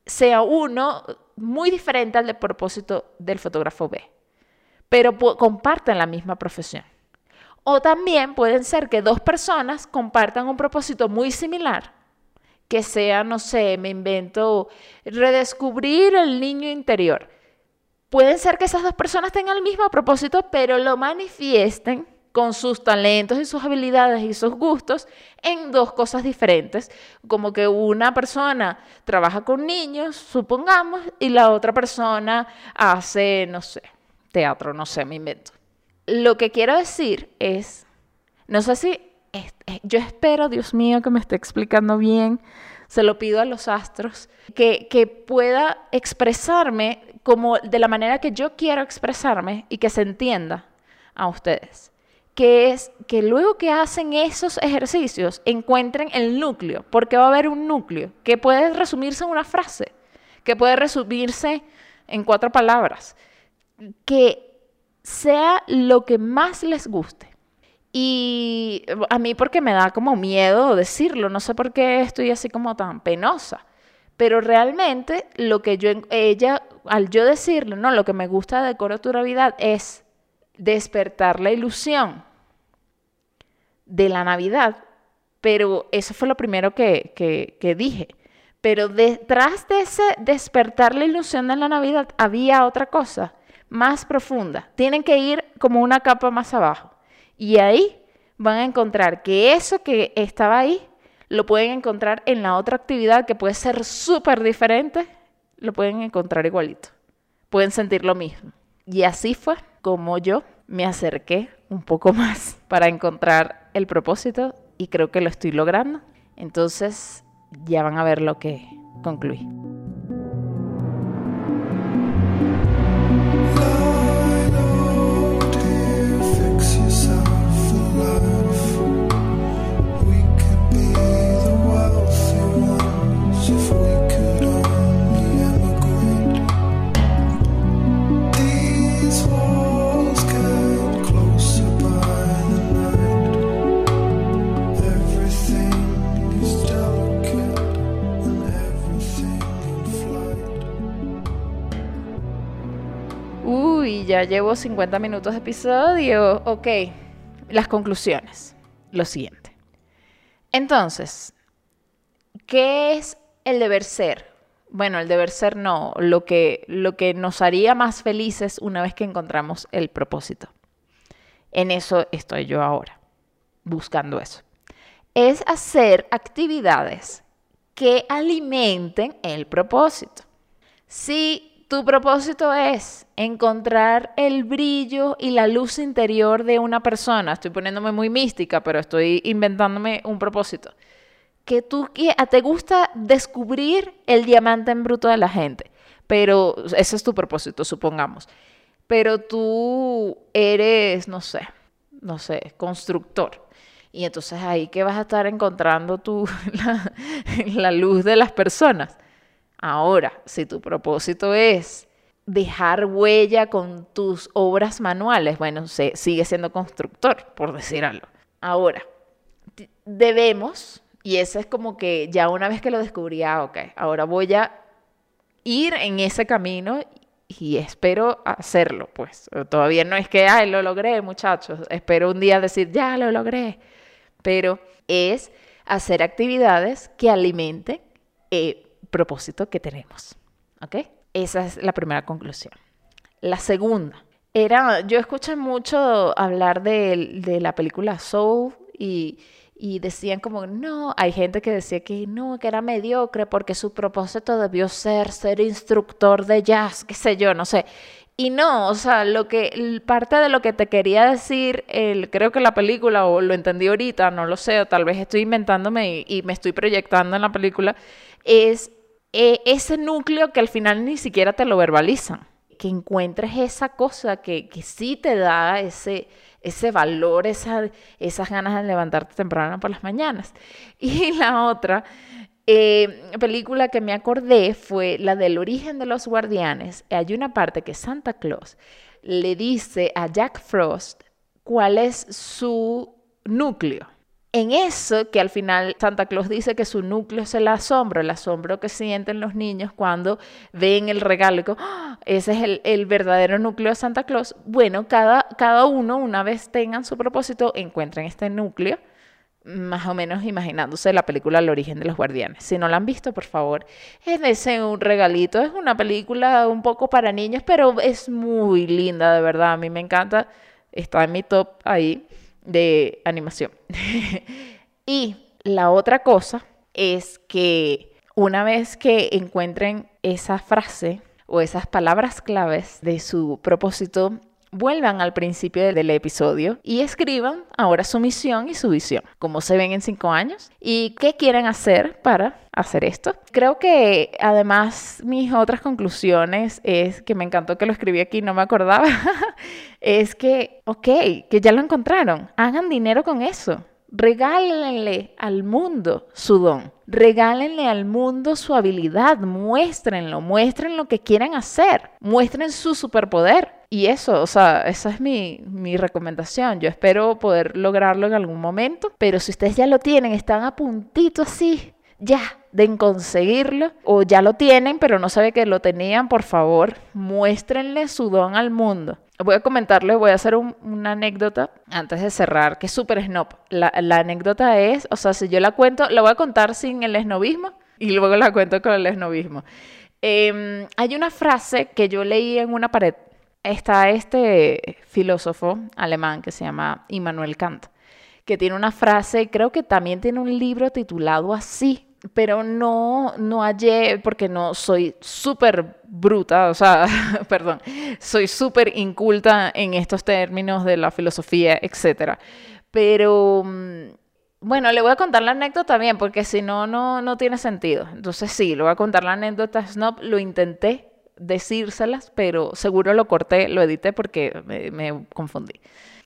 sea uno muy diferente al del propósito del fotógrafo B, pero comparten la misma profesión. O también pueden ser que dos personas compartan un propósito muy similar, que sea, no sé, me invento, redescubrir el niño interior. Pueden ser que esas dos personas tengan el mismo propósito, pero lo manifiesten con sus talentos y sus habilidades y sus gustos en dos cosas diferentes, como que una persona trabaja con niños, supongamos, y la otra persona hace, no sé, teatro, no sé, me invento. Lo que quiero decir es, no sé si, yo espero, Dios mío, que me esté explicando bien, se lo pido a los astros, que, que pueda expresarme como de la manera que yo quiero expresarme y que se entienda a ustedes que es que luego que hacen esos ejercicios encuentren el núcleo, porque va a haber un núcleo que puede resumirse en una frase, que puede resumirse en cuatro palabras, que sea lo que más les guste. Y a mí porque me da como miedo decirlo, no sé por qué estoy así como tan penosa, pero realmente lo que yo, ella, al yo decirle, no, lo que me gusta de Coro Tu es despertar la ilusión de la Navidad, pero eso fue lo primero que, dije. Pero detrás de ese despertar la ilusión de la Navidad había otra cosa más profunda. Tienen que ir como una capa más abajo. Y ahí van a encontrar que eso que estaba ahí lo pueden encontrar en la otra actividad que puede ser súper diferente, lo pueden encontrar igualito. Pueden sentir lo mismo. Y así fue como yo me acerqué un poco (laughs) más para encontrar el propósito y creo que lo estoy logrando. Entonces ya van a ver lo que concluí. Ya llevo 50 minutos de episodio. Ok, las conclusiones. Lo siguiente. Entonces, ¿qué es el deber ser? Bueno, el deber ser no, lo que, lo que nos haría más felices una vez que encontramos el propósito. En eso estoy yo ahora, buscando eso. Es hacer actividades que alimenten el propósito. Si tu propósito es encontrar el brillo y la luz interior de una persona. Estoy poniéndome muy mística, pero estoy inventándome un propósito. Que tú te gusta descubrir el diamante en bruto de la gente, pero ese es tu propósito, supongamos. Pero tú eres, no sé, no sé, constructor Y entonces ahí que vas a estar encontrando tú (laughs) la luz de las personas. Ahora, si tu propósito es dejar huella con tus obras manuales, bueno, se, sigue siendo constructor, por decir algo. Ahora, debemos, y eso es como que ya una vez que lo descubrí, ah, ahora voy a ir en ese camino y espero hacerlo, pues. Todavía no es que, ay, lo logré, muchachos. Espero un día decir, ya lo logré. Pero es hacer actividades que alimenten el propósito que tenemos. ¿Ok? Esa es la primera conclusión. La segunda era, yo escuché mucho hablar de, de la película Soul y y decían como, no, hay gente que decía que no, que era mediocre porque su propósito debió ser ser instructor de jazz, qué sé yo, no sé. Y no, o sea, lo que parte de lo que te quería decir, el, creo que la película, o lo entendí ahorita, no lo sé, o tal vez estoy inventándome y, me estoy proyectando en la película, es eh, ese núcleo que al final ni siquiera te lo verbalizan. Que encuentres esa cosa que, que sí te da ese, ese valor, esa, esas ganas de levantarte temprano por las mañanas. (laughs) Y la otra eh, película que me acordé fue la del origen de los guardianes. Hay una parte que Santa Claus le dice a Jack Frost cuál es su núcleo en eso que al final Santa Claus dice que su núcleo es el asombro, el asombro que sienten los niños cuando ven el regalo y ¡Ah! ese es el, verdadero núcleo de Santa Claus. Bueno, cada, cada uno, una vez tengan su propósito, encuentren este núcleo, más o menos imaginándose la película El origen de los guardianes. Si no la han visto, por favor, es un regalito. Es una película un poco para niños, pero es muy linda, de verdad. A mí me encanta. Está en mi top ahí de animación. (laughs) y la otra cosa es que una vez que encuentren esa frase o esas palabras claves de su propósito, vuelvan al principio del episodio y escriban ahora su misión y su visión, cómo se ven en cinco años y qué quieren hacer para hacer esto. Creo que además mis otras conclusiones es que me encantó que lo escribí aquí, no me acordaba, (laughs) es que, ok, que ya lo encontraron, hagan dinero con eso. Regálenle al mundo su don. Regálenle al mundo su habilidad. Muéstrenlo. Muestren lo que quieran hacer. Muestren su superpoder. Y eso, o sea, esa es mi, mi, recomendación. Yo espero poder lograrlo en algún momento. Pero si ustedes ya lo tienen, están a puntito así, ya, de conseguirlo, o ya lo tienen, pero no sabe que lo tenían, por favor, muéstrenle su don al mundo. Voy a comentarles, voy a hacer una anécdota antes de cerrar, que es súper snob. La, anécdota es, o sea, si yo la cuento, la voy a contar sin el esnovismo y luego la cuento con el esnovismo. Em, hay una frase que yo leí en una pared. Está este filósofo alemán que se llama Immanuel Kant, que tiene una frase, creo que también tiene un libro titulado así, pero no, no hallé, porque no soy súper bruta, o sea, (laughs) perdón, soy súper inculta en estos términos de la filosofía, etc. Pero, mm, bueno, le voy a contar la anécdota bien, porque si no, no, no tiene sentido. Entonces sí, le voy a contar la anécdota Snob, lo intenté decírselas, pero seguro lo corté, lo edité porque me confundí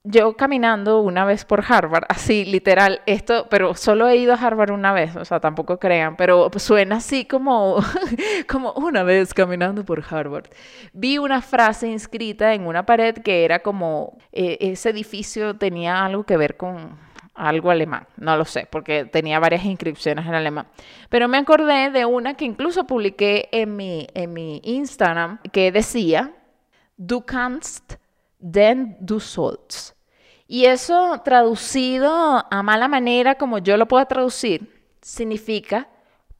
yo caminando una vez por Harvard, así literal, esto, pero solo he ido a Harvard una vez, o sea, tampoco crean, pero suena así como, (laughs) como una vez caminando por Harvard. Vi una frase inscrita en una pared que era como, eh, ese edificio tenía algo que ver con algo alemán, no lo sé, porque tenía varias inscripciones en alemán. Pero me acordé de una que incluso publiqué en mi, en mi Instagram, que decía, du kannst, denn du sollst. Y eso traducido a mala manera, como yo lo puedo traducir, significa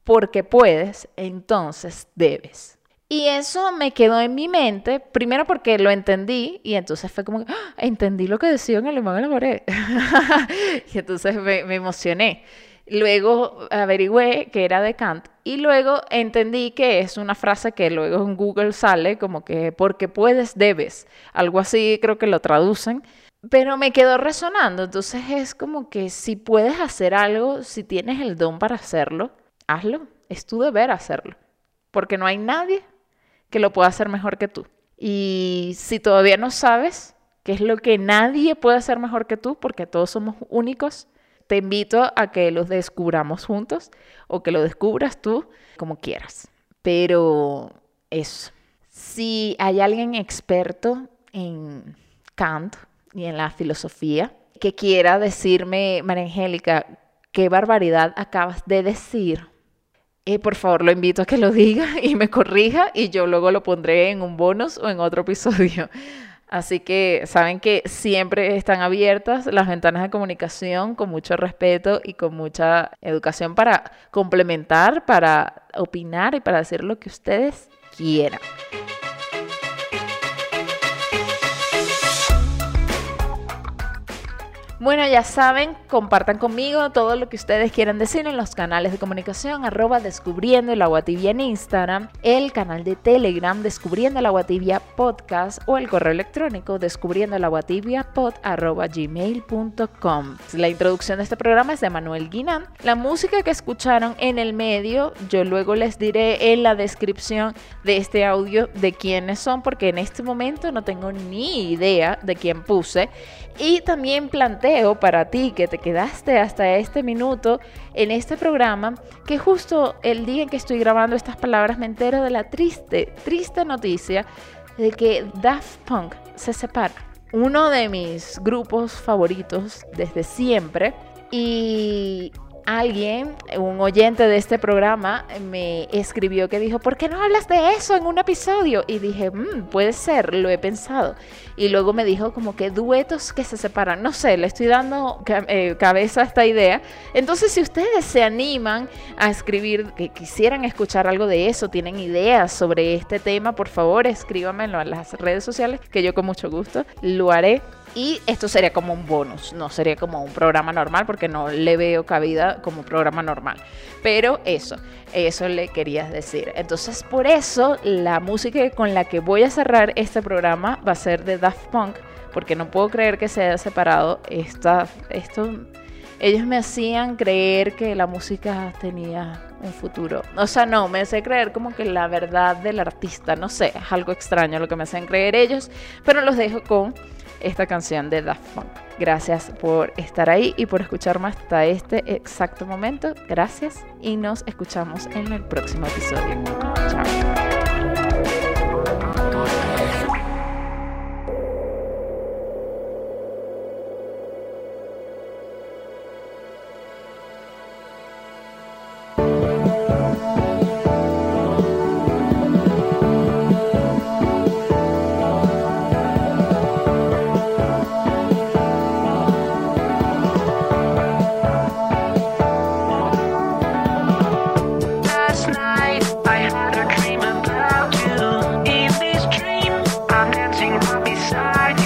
porque puedes, entonces debes. Y eso me quedó en mi mente, primero porque lo entendí y entonces fue como, ¡Ah! entendí lo que decía en alemán en (laughs) y entonces me, me emocioné. Luego averigüé que era de Kant y luego entendí que es una frase que luego en Google sale como que porque puedes, debes. Algo así creo que lo traducen pero me quedó resonando, entonces es como que si puedes hacer algo, si tienes el don para hacerlo, hazlo, es tu deber hacerlo, porque no hay nadie que lo pueda hacer mejor que tú. Y si todavía no sabes qué es lo que nadie puede hacer mejor que tú, porque todos somos únicos, te invito a que los descubramos juntos o que lo descubras tú como quieras. Pero eso, si hay alguien experto en Kant y en la filosofía que quiera decirme, María Angélica, qué barbaridad acabas de decir, eh, por favor lo invito a que lo diga (laughs) y me corrija y yo luego lo pondré en un bonus o en otro episodio. (laughs) Así que saben que siempre están abiertas las ventanas de comunicación con mucho respeto y con mucha educación para complementar, para opinar y para decir lo que ustedes quieran. Bueno, ya saben, compartan conmigo todo lo que ustedes quieran decir en los canales de comunicación, arroba descubriendo el agua tibia en Instagram, el canal de Telegram descubriendo el agua tibia podcast o el correo electrónico descubriendo el agua tibia pod arroba gmail.com. La introducción de este programa es de Manuel Guinán. La música que escucharon en el medio, yo luego les diré en la descripción de este audio de quiénes son, porque en este momento no tengo ni idea de quién puse. Y también planteo para ti que te quedaste hasta este minuto en este programa que justo el día en que estoy grabando estas palabras me entero de la triste, triste noticia de que Daft Punk se separa. Uno de mis grupos favoritos desde siempre y alguien, un oyente de este programa, me escribió que dijo, ¿por qué no hablas de eso en un episodio? Y dije, mm, puede ser, lo he pensado. Y luego me dijo como que duetos que se separan. No sé, le estoy dando eh, cabeza a esta idea. Entonces, si ustedes se animan a escribir, que quisieran escuchar algo de eso, tienen ideas sobre este tema, por favor, escríbanmelo en las redes sociales, que yo con mucho gusto lo haré. Y esto sería como un bonus, no sería como un programa normal porque no le veo cabida como programa normal. Pero eso, eso le querías decir. Entonces por eso la música con la que voy a cerrar este programa va a ser de Daft Punk, porque no puedo creer que se haya separado esta, esto. Ellos me hacían creer que la música tenía un futuro. O sea, no, me hace creer como que la verdad del artista, no sé, es algo extraño lo que me hacen creer ellos, pero los dejo con esta canción de Daft Punk. Gracias por estar ahí y por escucharme hasta este exacto momento. Gracias y nos escuchamos en el próximo episodio. Chao. I